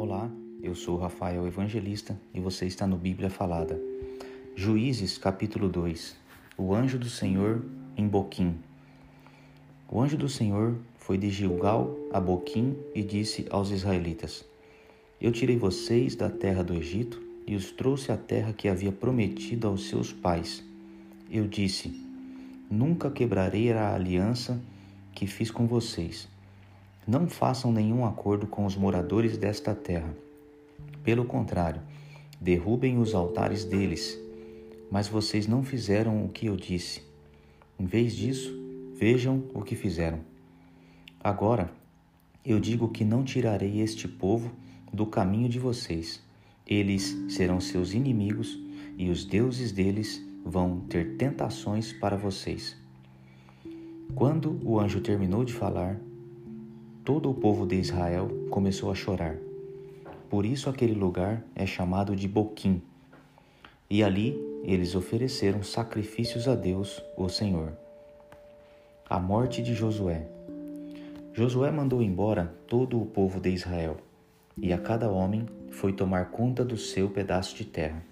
Olá, eu sou Rafael Evangelista e você está no Bíblia Falada. Juízes, capítulo 2. O anjo do Senhor em Boquim. O anjo do Senhor foi de Gilgal a Boquim e disse aos israelitas: Eu tirei vocês da terra do Egito e os trouxe à terra que havia prometido aos seus pais. Eu disse: Nunca quebrarei a aliança que fiz com vocês não façam nenhum acordo com os moradores desta terra. Pelo contrário, derrubem os altares deles. Mas vocês não fizeram o que eu disse. Em vez disso, vejam o que fizeram. Agora, eu digo que não tirarei este povo do caminho de vocês. Eles serão seus inimigos e os deuses deles vão ter tentações para vocês. Quando o anjo terminou de falar, todo o povo de Israel começou a chorar. Por isso aquele lugar é chamado de Boquim. E ali eles ofereceram sacrifícios a Deus, o Senhor. A morte de Josué. Josué mandou embora todo o povo de Israel, e a cada homem foi tomar conta do seu pedaço de terra.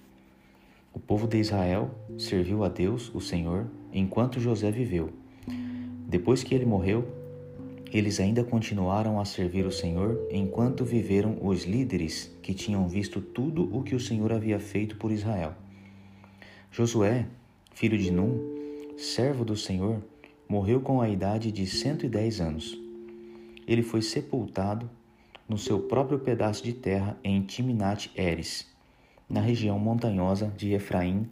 O povo de Israel serviu a Deus, o Senhor, enquanto José viveu. Depois que ele morreu, eles ainda continuaram a servir o Senhor enquanto viveram os líderes que tinham visto tudo o que o Senhor havia feito por Israel. Josué, filho de Num, servo do Senhor, morreu com a idade de 110 anos. Ele foi sepultado no seu próprio pedaço de terra em Timnat Eres, na região montanhosa de Efraim,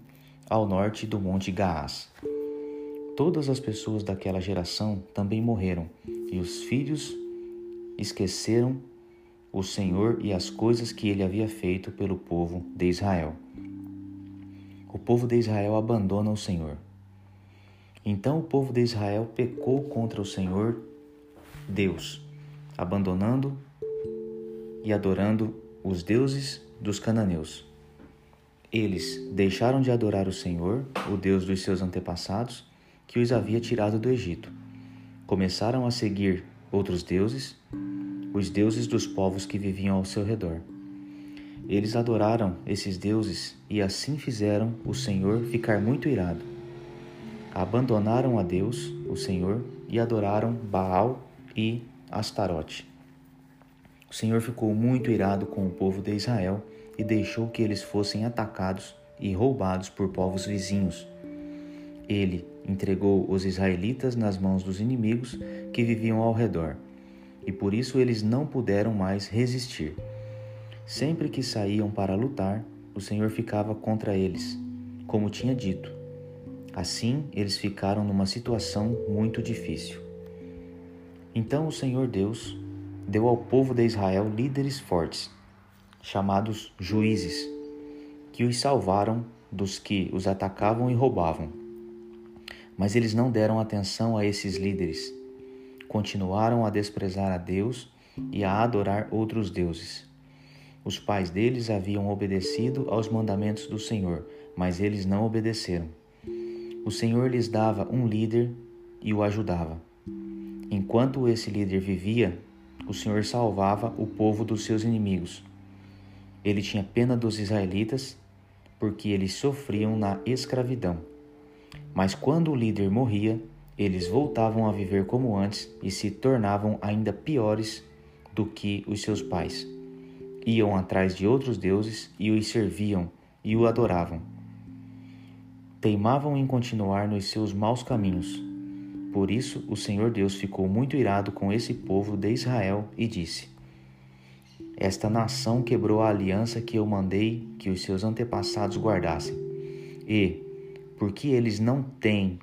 ao norte do monte Gaás. Todas as pessoas daquela geração também morreram, e os filhos esqueceram o Senhor e as coisas que ele havia feito pelo povo de Israel. O povo de Israel abandona o Senhor. Então o povo de Israel pecou contra o Senhor Deus, abandonando e adorando os deuses dos cananeus. Eles deixaram de adorar o Senhor, o Deus dos seus antepassados, que os havia tirado do Egito. Começaram a seguir outros deuses, os deuses dos povos que viviam ao seu redor. Eles adoraram esses deuses e assim fizeram o Senhor ficar muito irado. Abandonaram a Deus, o Senhor, e adoraram Baal e Astarote. O Senhor ficou muito irado com o povo de Israel e deixou que eles fossem atacados e roubados por povos vizinhos ele entregou os israelitas nas mãos dos inimigos que viviam ao redor, e por isso eles não puderam mais resistir. Sempre que saíam para lutar, o Senhor ficava contra eles, como tinha dito. Assim, eles ficaram numa situação muito difícil. Então o Senhor Deus deu ao povo de Israel líderes fortes, chamados juízes, que os salvaram dos que os atacavam e roubavam. Mas eles não deram atenção a esses líderes. Continuaram a desprezar a Deus e a adorar outros deuses. Os pais deles haviam obedecido aos mandamentos do Senhor, mas eles não obedeceram. O Senhor lhes dava um líder e o ajudava. Enquanto esse líder vivia, o Senhor salvava o povo dos seus inimigos. Ele tinha pena dos israelitas, porque eles sofriam na escravidão. Mas quando o líder morria, eles voltavam a viver como antes e se tornavam ainda piores do que os seus pais. Iam atrás de outros deuses e os serviam e o adoravam. Teimavam em continuar nos seus maus caminhos. Por isso, o Senhor Deus ficou muito irado com esse povo de Israel e disse: Esta nação quebrou a aliança que eu mandei que os seus antepassados guardassem. E, porque eles não têm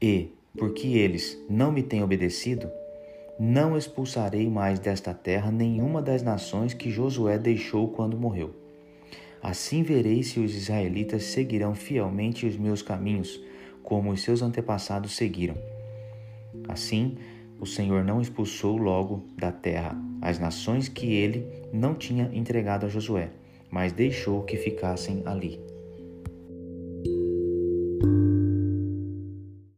e porque eles não me têm obedecido, não expulsarei mais desta terra nenhuma das nações que Josué deixou quando morreu. Assim verei se os israelitas seguirão fielmente os meus caminhos, como os seus antepassados seguiram. Assim, o Senhor não expulsou logo da terra as nações que ele não tinha entregado a Josué, mas deixou que ficassem ali. thank you